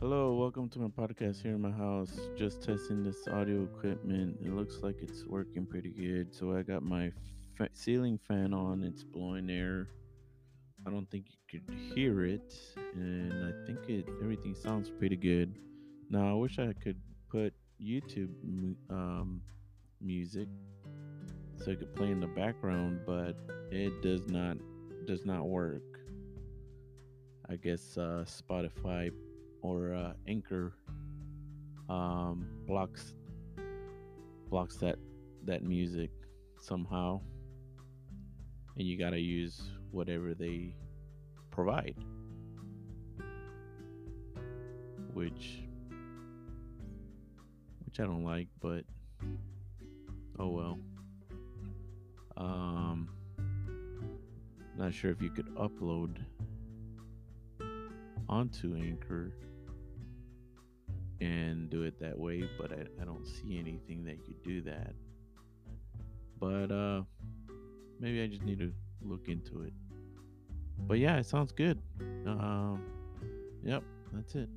a podcast here in my house, just testing this audio equipment. It looks like it's working pretty good. So I got my fa- ceiling fan on, it's blowing air. I don't think you could hear it, and I think it everything sounds pretty good. Now I wish I could put YouTube um, music so it could play in the background, but it does not does not work. I guess uh, Spotify or uh, Anchor um, blocks blocks that that music somehow, and you gotta use whatever they provide, which which I don't like, but oh well. Um, not sure if you could upload onto Anchor and do it that way, but I, I don't see anything that you do that. But uh maybe I just need to look into it. But yeah, it sounds good. Um, yep, that's it.